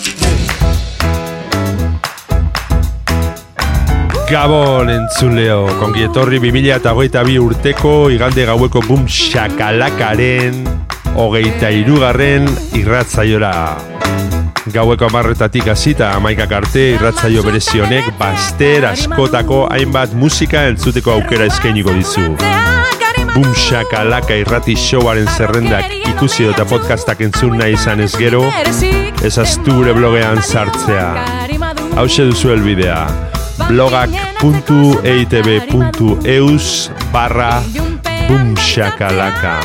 Gabon entzuleo, kongi etorri 2008 urteko igande gaueko bum shakalakaren hogeita irugarren irratzaiora. Gaueko amarretatik hasita amaikak arte irratzaio berezionek baster askotako hainbat musika entzuteko aukera eskainiko dizu. Bum shakalaka irrati showaren zerrendak ikusi eta podcastak entzun nahi izan ez gero, ezaztu gure blogean sartzea. Hau duzu elbidea blogak.eitb.eus barra bumshakalaka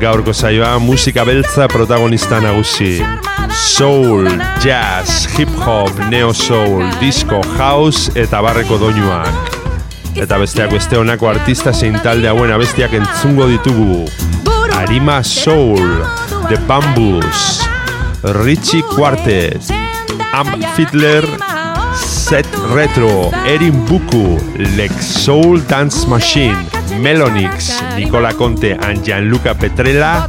Gaurko zaioa musika beltza protagonista nagusi. Soul, jazz, hip-hop, neo-soul, disco, house eta barreko doinuak. Eta besteak beste honako artista zein talde hauen abestiak entzungo ditugu. Arima Soul, The Bamboos, Richie Quartet, Am Fiddler, Set Retro, Erin Buku, Lex Soul Dance Machine, Melonix, Nicola Conte and Gianluca Petrella,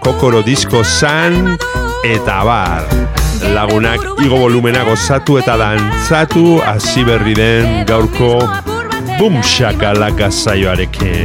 Kokoro Disco San, eta bar. Lagunak igo volumena gozatu eta dantzatu hasi berri den gaurko Boom Shakalaka zaioarekin.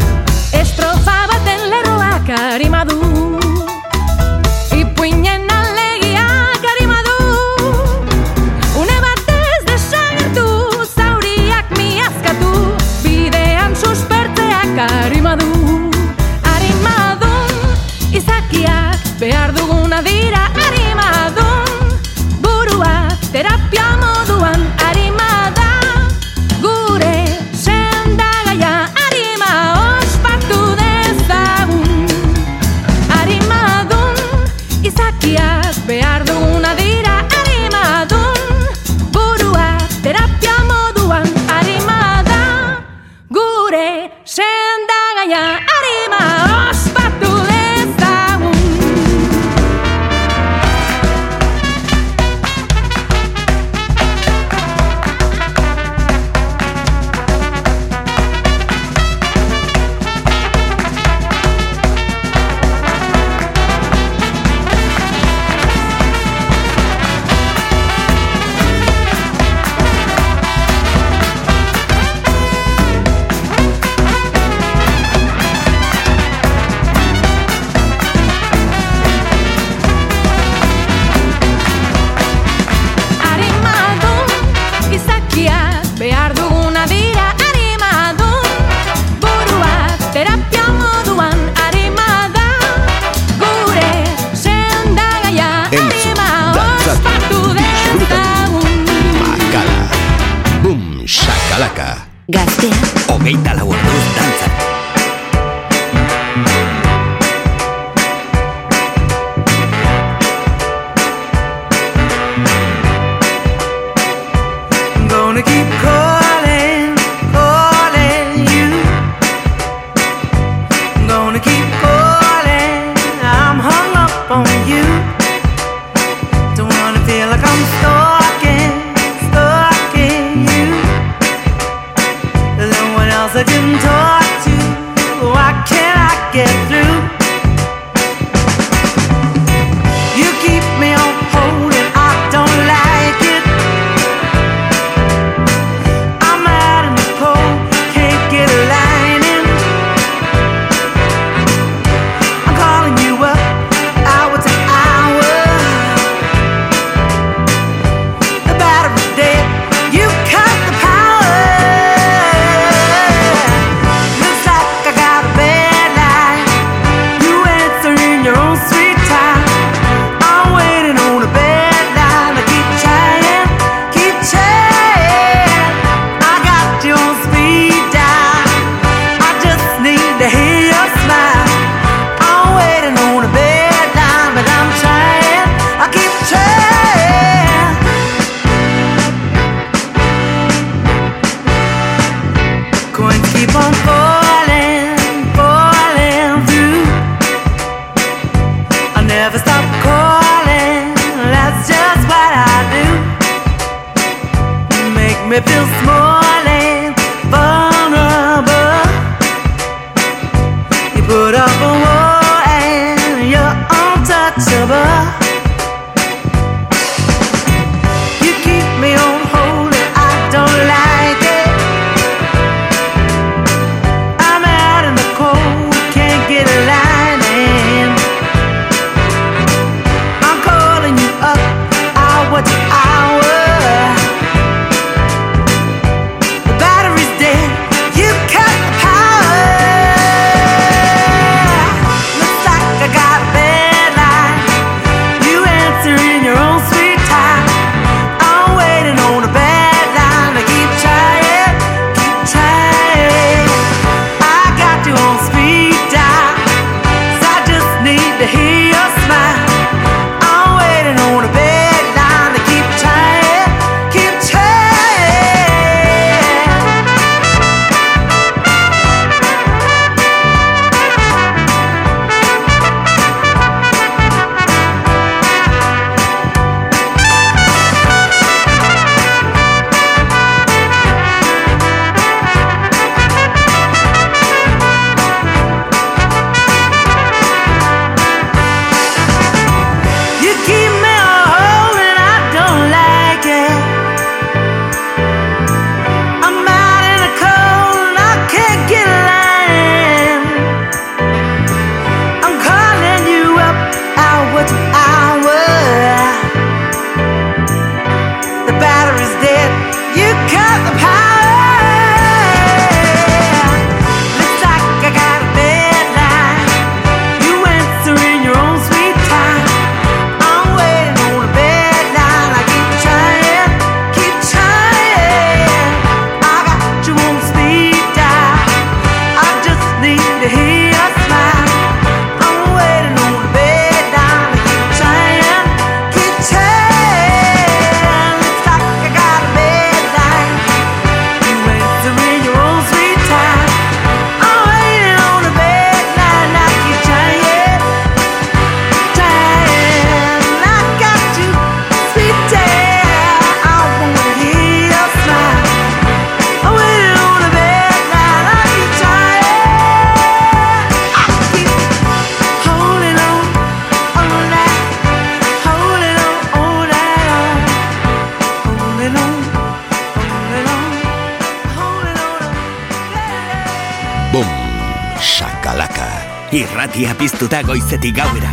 Irratia piztuta goizetik gauera.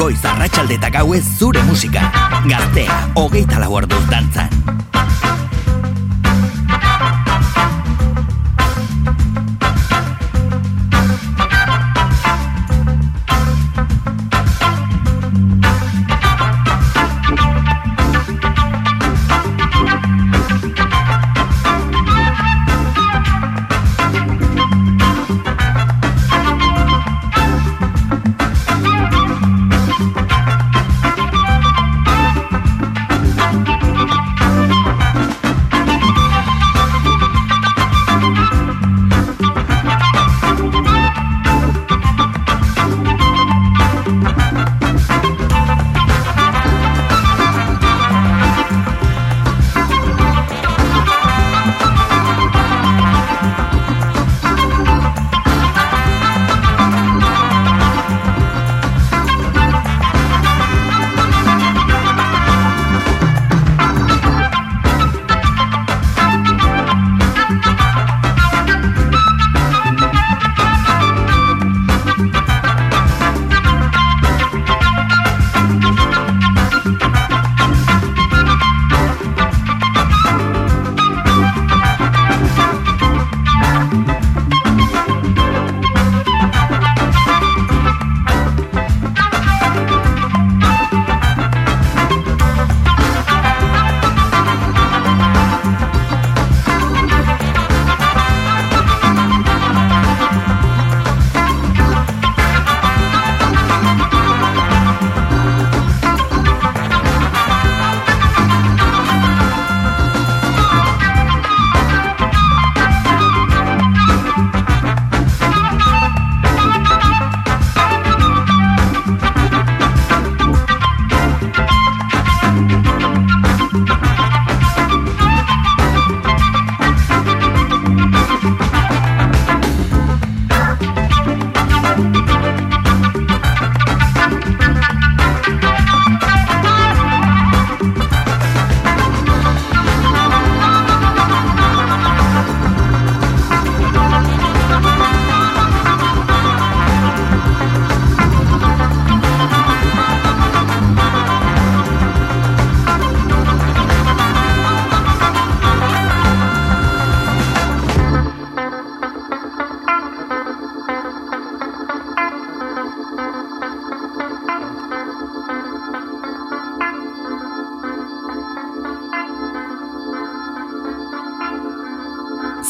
Goiz arratsalde eta gauez zure musika. Gaztea, hogeita lau orduz dantzan.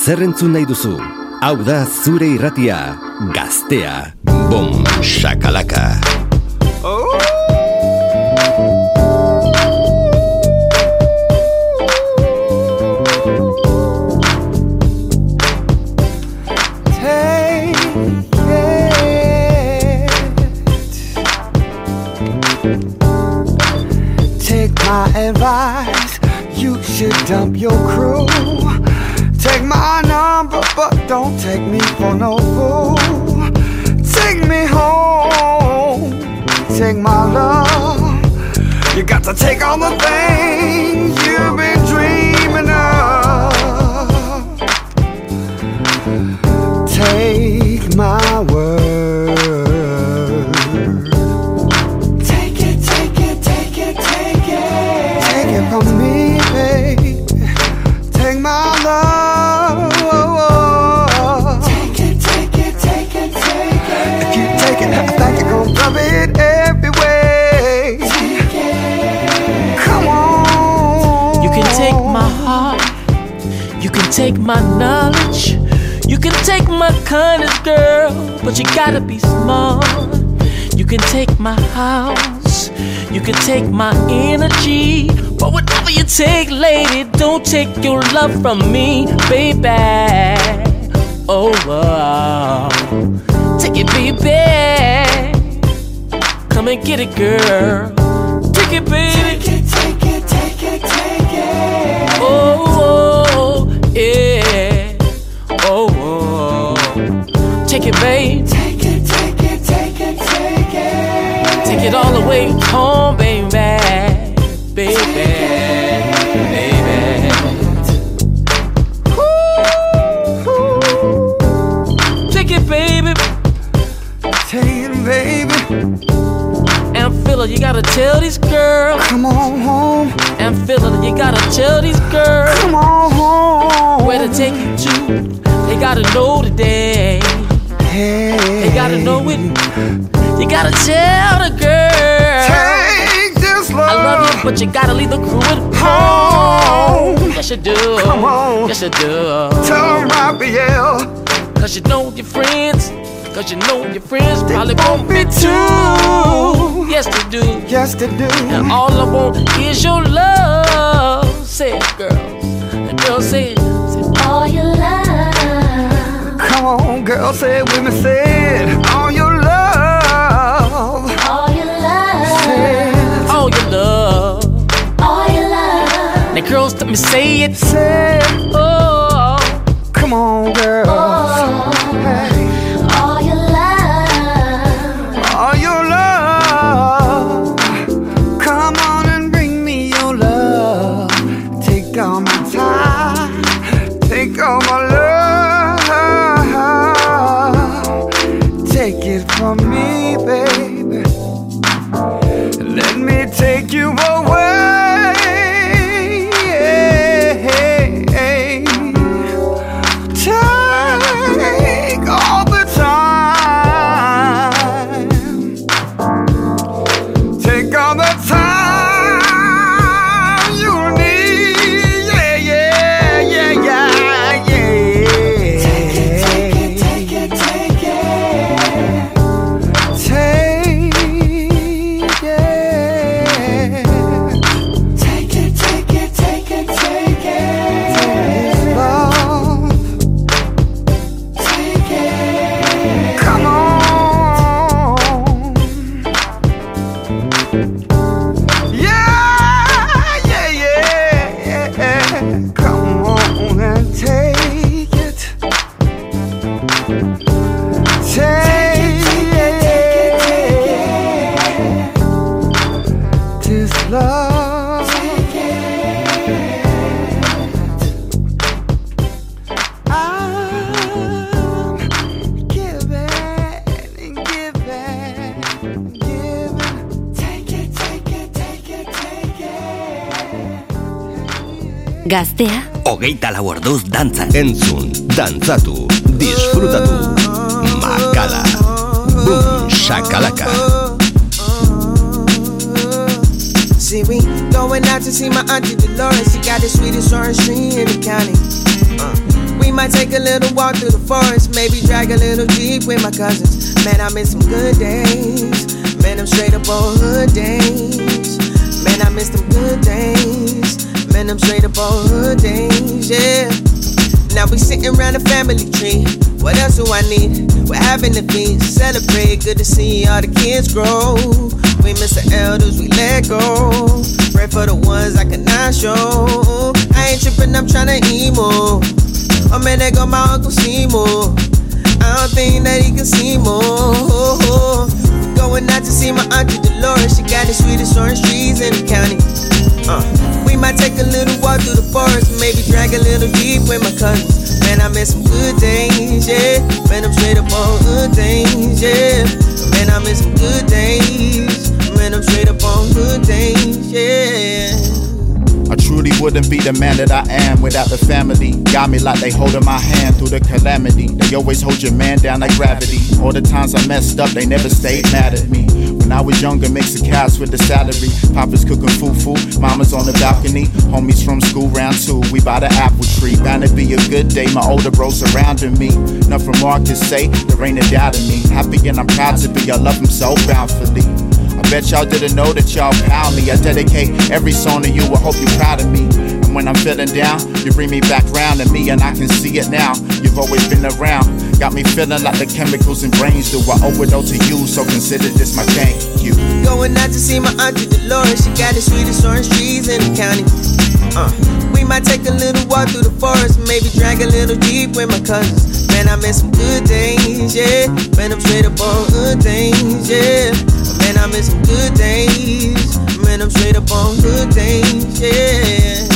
Zer entzun nahi duzu? Hau da zure irratia, gaztea, bom, shakalaka. Gotta be smart. You can take my house, you can take my energy, but whatever you take, lady, don't take your love from me, baby. Oh, wow. take it, baby. Come and get it, girl. Take it, baby. Take it, take it, take it, take it. Oh, oh, yeah. Oh, oh. Take it, babe. it all the way home, baby, baby, baby. Take it, baby, take it, baby. And Philip, you gotta tell these girls, come on home. And Philip, you gotta tell these girls, come on home. Where to take you to? They gotta know today. Hey. They gotta know it you gotta tell the girl. Take this love. I love you, but you gotta leave the crew at home. home. Yes, you do. Come on. Yes, you do. Tell 'em about BL. Cause you know your friends. Cause you know your friends probably won't won't be be too. Yes, they do. Yes, they do. And all I want is your love. Say it, girls. The girl say it. Say, All your love, Come on, girl, say it with me. Say it. Girls, let me say it. Say. Oh, Come on, girl. Hey. Gaztea, Hogeita lau orduz dantzan. Entzun, dantzatu, disfrutatu, makala, boom, shakalaka. See, we going out to see my auntie Dolores. She got the sweetest orange tree in the county. Uh, we might take a little walk through the forest, maybe drag a little jeep with my cousins. Man, I miss some good days. Man, I'm straight up on hood days. Man, I miss them good days. Man, I'm straight up on hood days. Yeah. Now we sitting around a family tree. What else do I need? We're having a feast, celebrate. Good to see all the kids grow. We miss the elders, we let go. Pray for the ones I cannot show. I ain't tripping, I'm tryna emo. Oh man, there go my Uncle Seymour. I don't think that he can see more. Going out to see my auntie Dolores. She got the sweetest orange trees in the county. Uh, might take a little walk through the forest, maybe drag a little deep with my cousins. Man, I miss some good days, yeah. Man, I'm straight up on good things, yeah. Man, I miss some good days. Man, I'm straight up on good things, yeah. I truly wouldn't be the man that I am without the family. Got me like they holding my hand through the calamity. They always hold your man down like gravity. All the times I messed up, they never stayed mad at me. When I was younger, mixing cash with the salary. Papa's cooking fufu, mama's on the balcony. Homies from school round two, we by the apple tree. Bound to be a good day, my older bros surrounding me. Nothing more to say, there ain't a doubt in me. Happy and I'm proud to be, I love him so bountifully. I bet y'all didn't know that y'all found me. I dedicate every song to you. I hope you're proud of me. When I'm feeling down, you bring me back round to me, and I can see it now. You've always been around. Got me feeling like the chemicals in brains do. I owe it all to you, so consider this my thank you. Going out to see my auntie Dolores. She got the sweetest orange trees in the county. Uh, we might take a little walk through the forest, maybe drag a little deep with my cousins. Man, I miss some good days, yeah. Man, I'm straight up on good things, yeah. Man, I miss some good days. Man, I'm straight up on good things, yeah.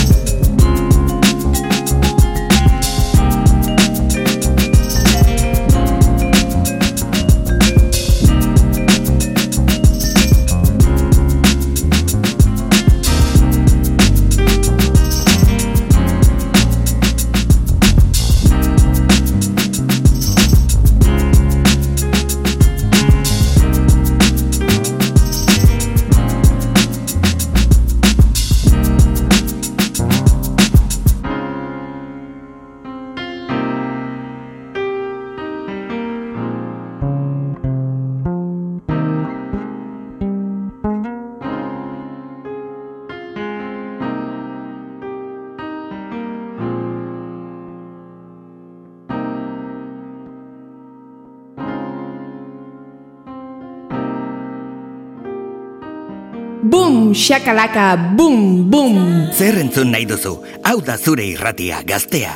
Boom, shakalaka, boom, boom. Zer entzun nahi duzu, hau da zure irratia gaztea.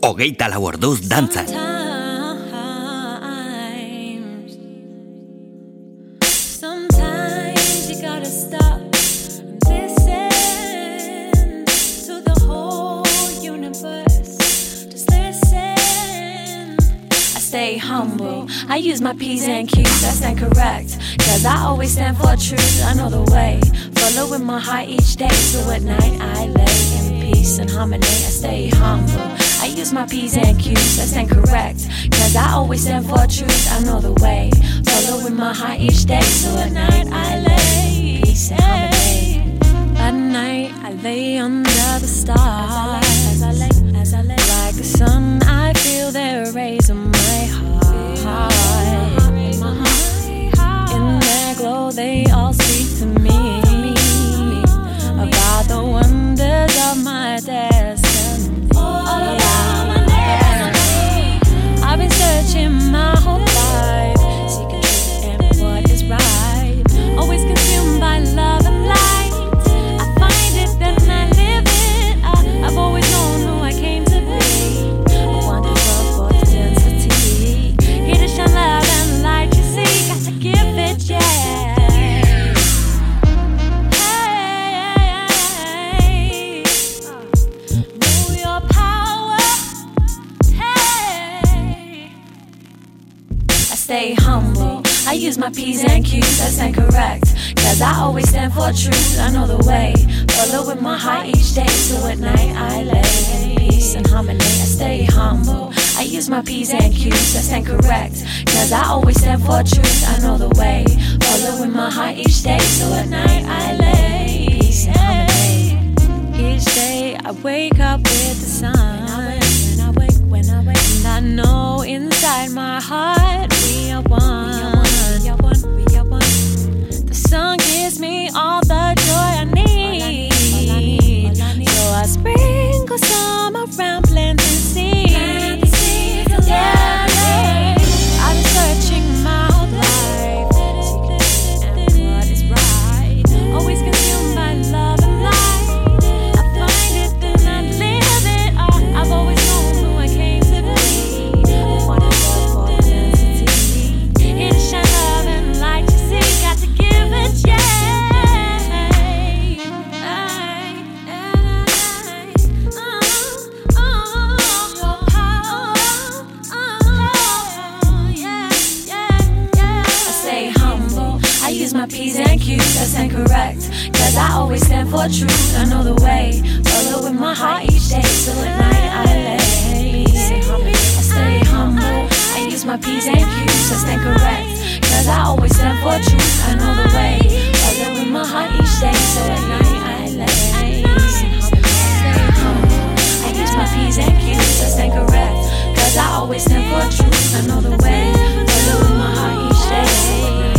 Hogeita lau orduz dantzan. Sometimes you gotta stop and to the whole universe. Just listen. I stay humble. I use my P's and Q's, that's incorrect. Cause I always stand for truth, I know the way. Following my heart each day, so at night I lay in peace and harmony. I stay humble. I use my P's and Q's, that's incorrect. Cause I always stand for truth, I know the way. Following my heart each day, so at night I lay peace and harmony. At night I lay under the stars. As I lay, as I lay, like the sun, I feel their rays on my heart. In their glow, they all speak to me my destiny. I know the way. Follow with my heart each day, so at night I lay. I stay humble. I use my P's and Q's, that's incorrect. Cause I always stand for truth, I know the way. Follow with my heart each day, so at night I lay. I stay humble. I use my P's and Q's, that's incorrect. Cause I always stand for truth, I know the way. Follow with my heart each day,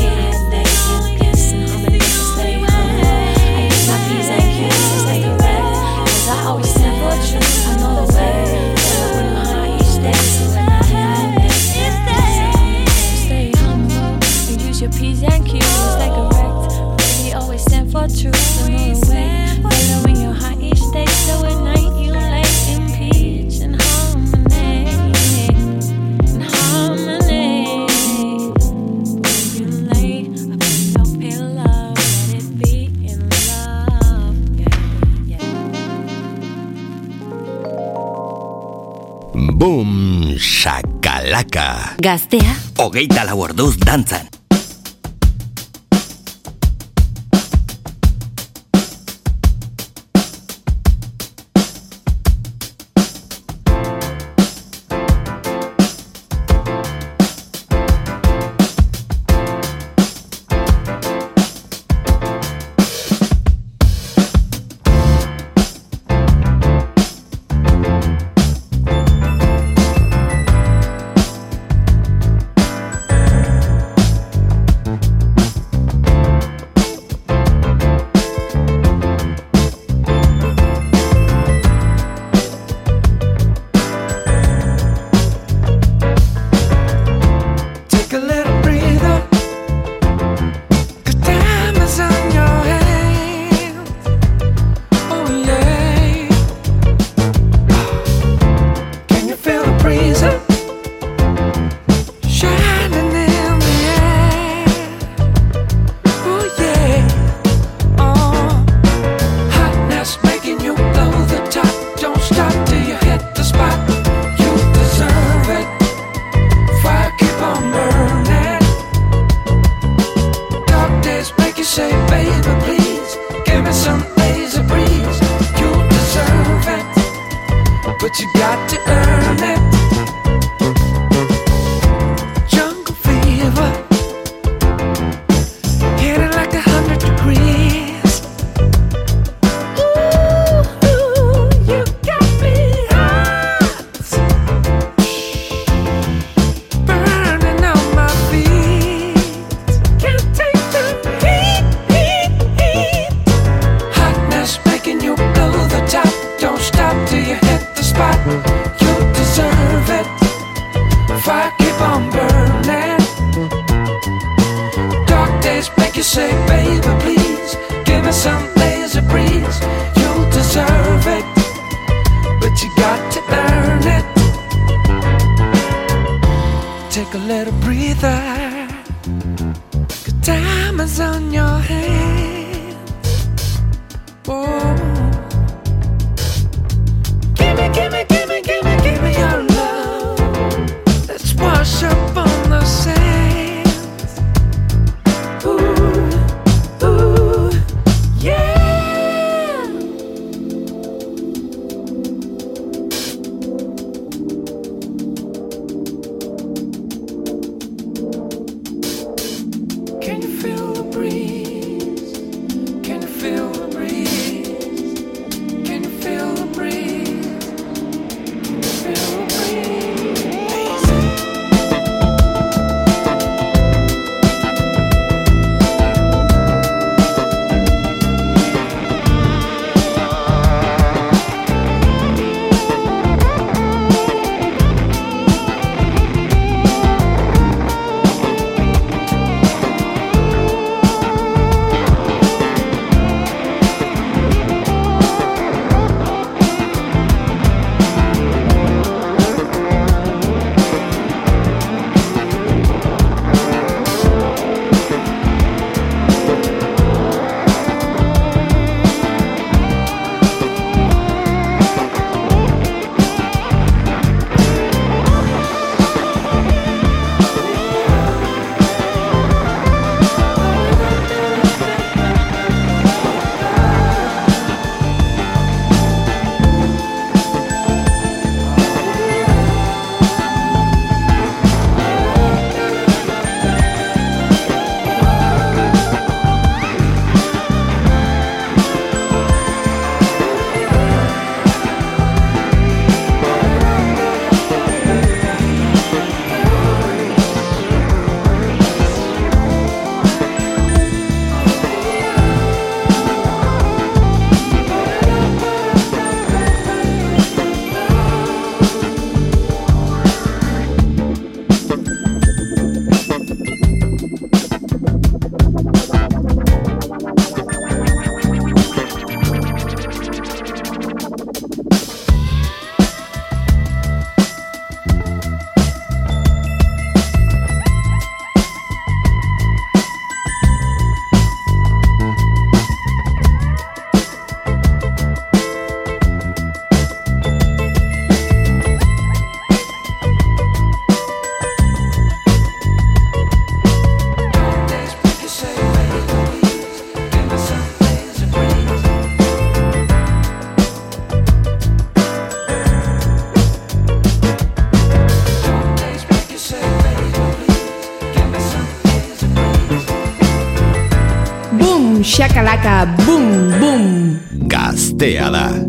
stand Boom, shakalaka. Gaztea, Hogeita lau orduz dantzan. Shakalaka, boom, boom. Gaztea da.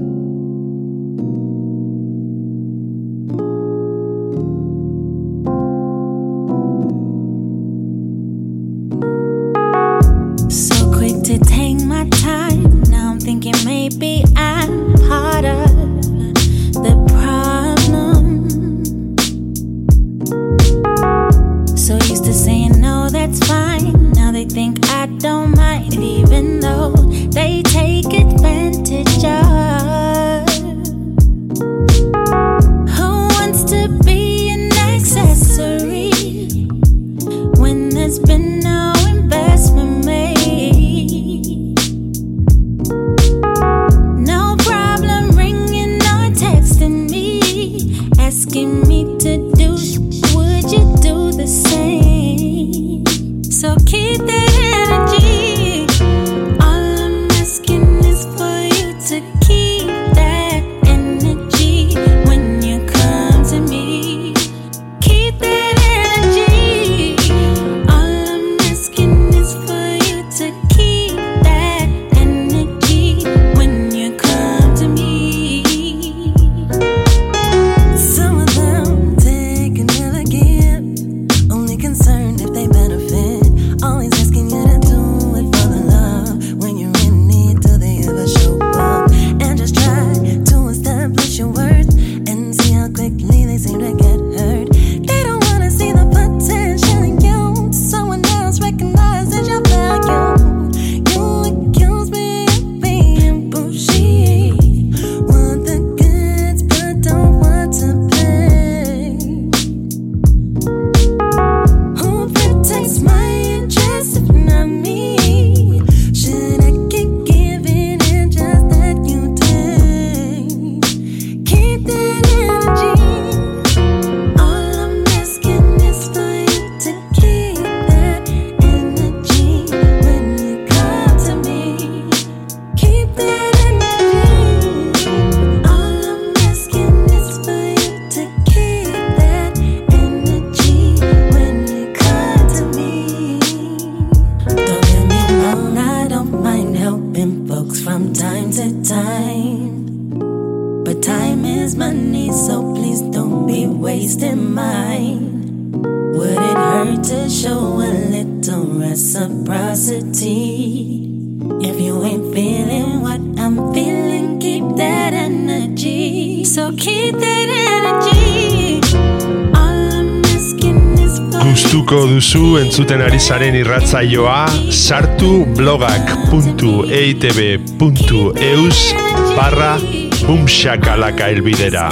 gustuko duzu entzuten ari zaren irratzaioa sartu blogak.eitb.eus barra bumxakalaka elbidera.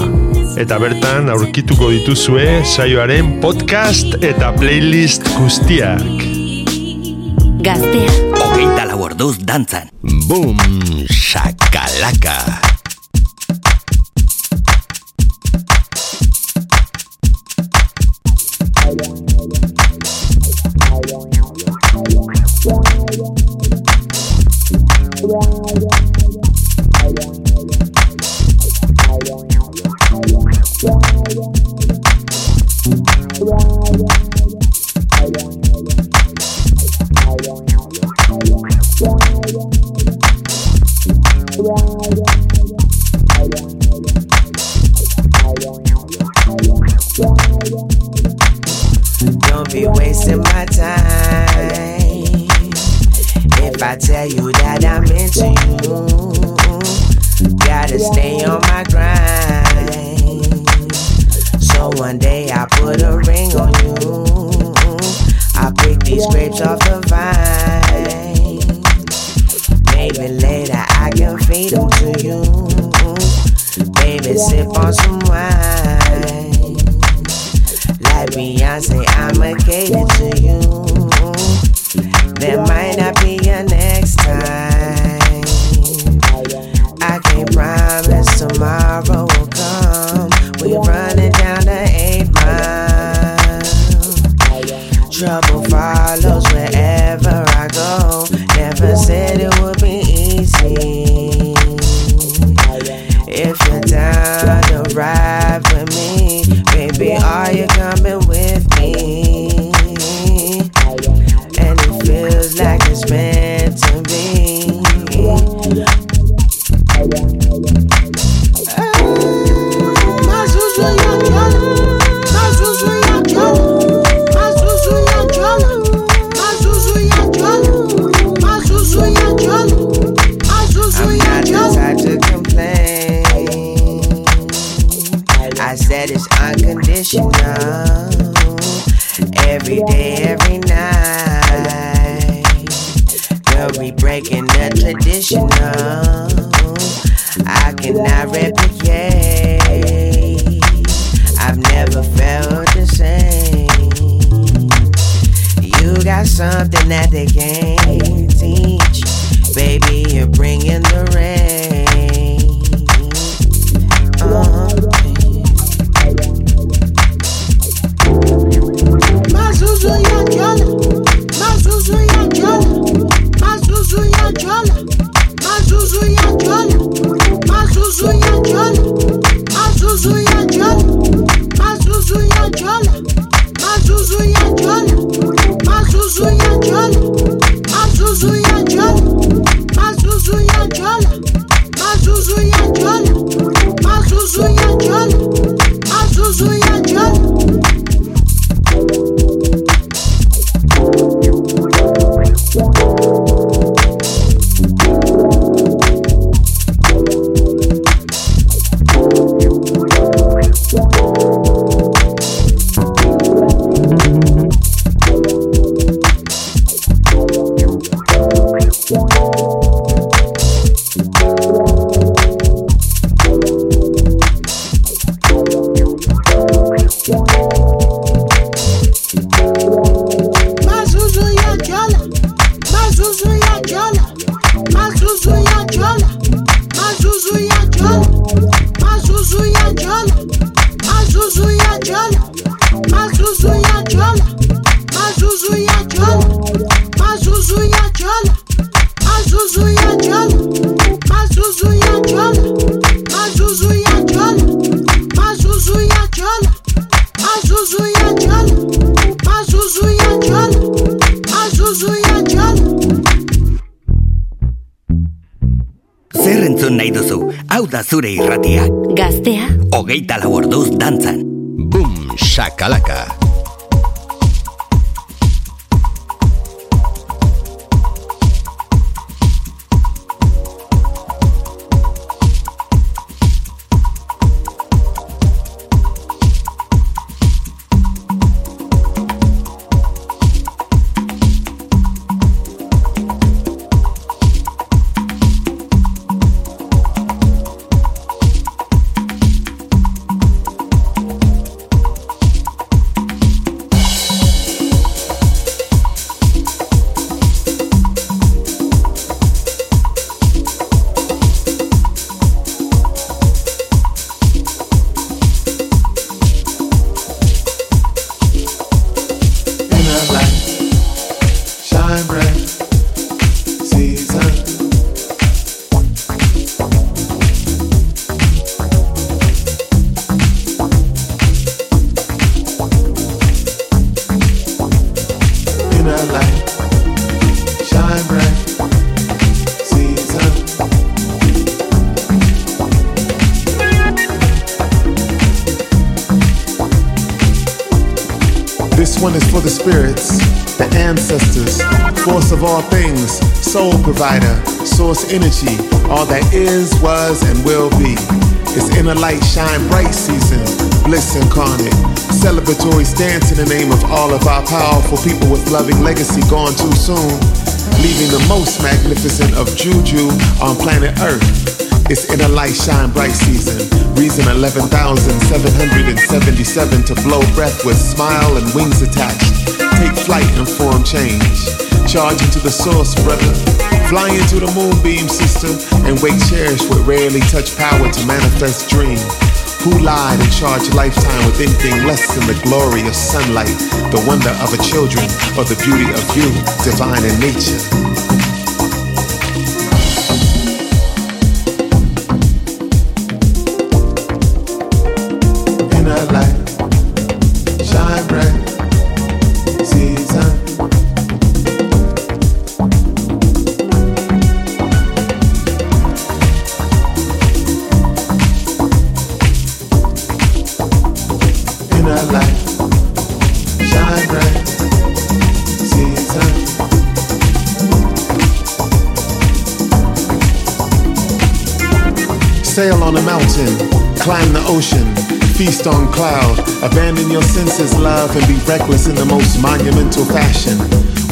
Eta bertan aurkituko dituzue saioaren podcast eta playlist guztiak. Gaztea. Hogeita lau orduz dantzan. Bum, shakalaka. said it was. Force of all things, soul provider, source energy, all that is, was, and will be. It's inner light shine bright season, bliss incarnate, celebratory stance in the name of all of our powerful people with loving legacy gone too soon, leaving the most magnificent of juju on planet Earth. It's inner light shine bright season. Reason 11,777 to blow breath with smile and wings attached. Take flight and form change. Charge into the source, brother. Fly into the moonbeam, sister, and wake cherish with rarely touch power to manifest dream. Who lied and charged lifetime with anything less than the glory of sunlight, the wonder of a children, or the beauty of you, divine in nature? Mountain, climb the ocean, feast on cloud, abandon your senses, love, and be reckless in the most monumental fashion.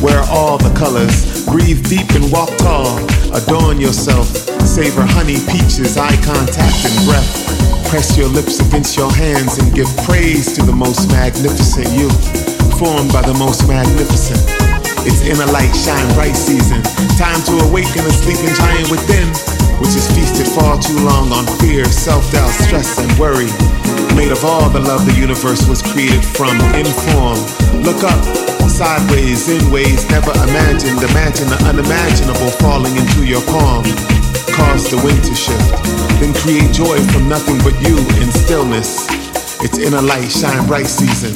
Wear all the colors, breathe deep and walk tall, adorn yourself, savor honey, peaches, eye contact, and breath. Press your lips against your hands and give praise to the most magnificent you, formed by the most magnificent. It's inner light, shine bright season. Time to awaken a sleeping giant within, which has feasted far too long on fear, self doubt, stress, and worry. Made of all the love the universe was created from, in form. Look up, sideways, in ways never imagined. Imagine the unimaginable falling into your palm. Cause the wind to shift. Then create joy from nothing but you in stillness. It's inner light, shine bright season.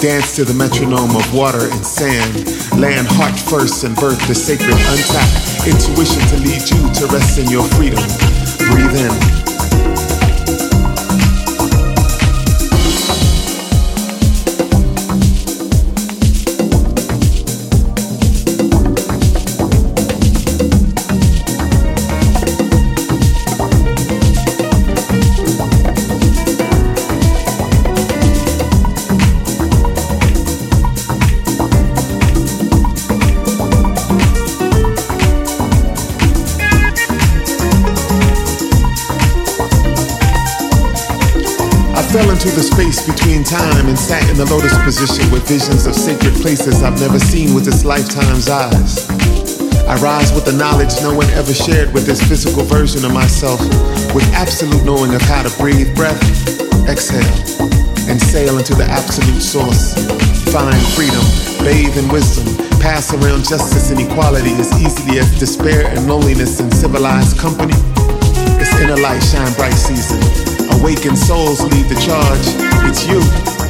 Dance to the metronome of water and sand. Land heart first and birth the sacred untapped. Intuition to lead you to rest in your freedom. Breathe in. Into the space between time and sat in the lotus position with visions of sacred places I've never seen with this lifetime's eyes. I rise with the knowledge no one ever shared with this physical version of myself, with absolute knowing of how to breathe, breath, exhale, and sail into the absolute source. Find freedom, bathe in wisdom, pass around justice and equality as easily as despair and loneliness in civilized company. It's inner light, shine bright season. Awakened souls lead the charge. It's you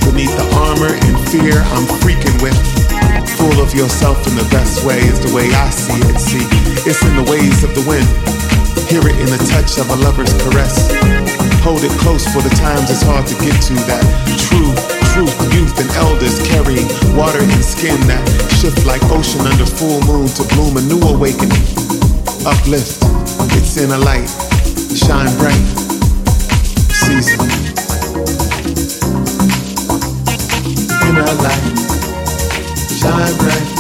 beneath the armor and fear I'm freaking with. Full of yourself in the best way is the way I see it. See, it's in the ways of the wind. Hear it in the touch of a lover's caress. Hold it close for the times it's hard to get to that true truth, youth, and elders carrying water and skin that shift like ocean under full moon to bloom a new awakening. Uplift, it's in a light, shine bright, season. In a light, shine bright,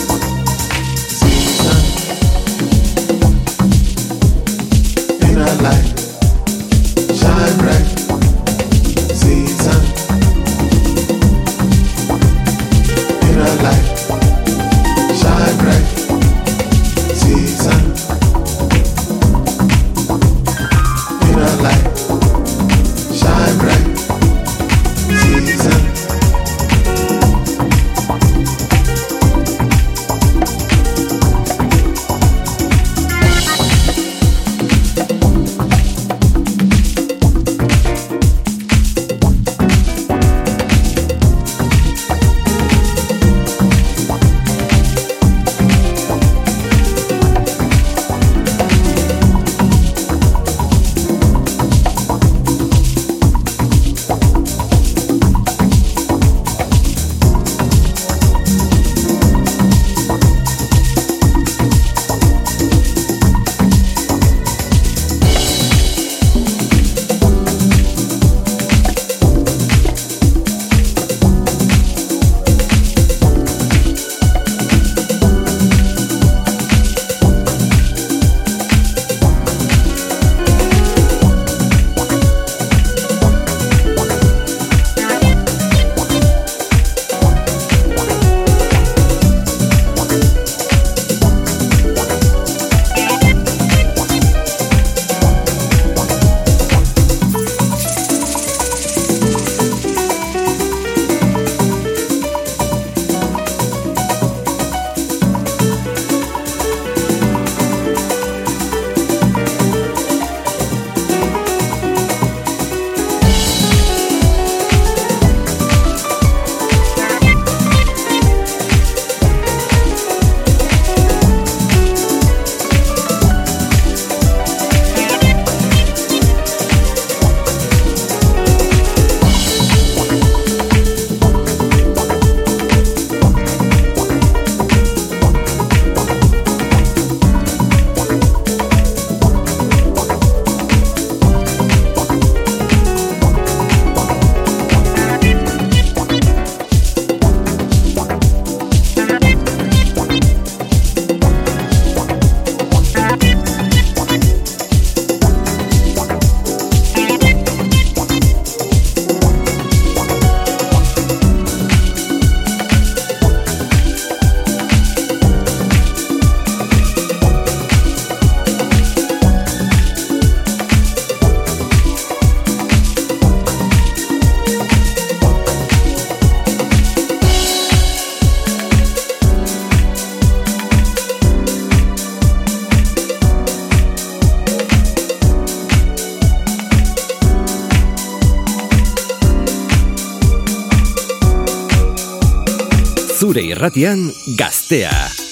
irratian gaztea.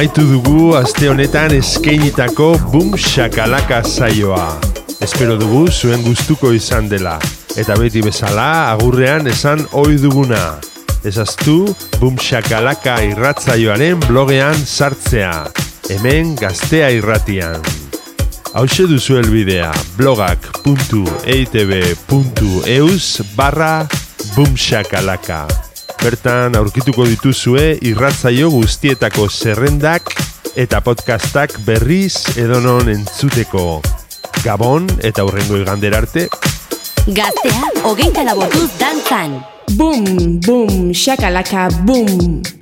Amaitu dugu aste honetan eskeinitako Boom Shakalaka saioa. Espero dugu zuen gustuko izan dela. Eta beti bezala agurrean esan ohi duguna. Ezaztu Boom Shakalaka irratzaioaren blogean sartzea. Hemen gaztea irratian. Hauxe duzu elbidea blogak.eitb.eus barra boomshakalaka. Bertan aurkituko dituzue irratzaio guztietako zerrendak eta podcastak berriz edonon entzuteko. Gabon eta hurrengo igandera arte. Gaztea, hogeita laborduz dantzan. Boom, boom, shakalaka, boom.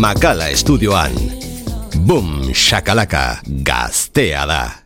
Makala estudioan. Boom, shakalaka, gaztea da.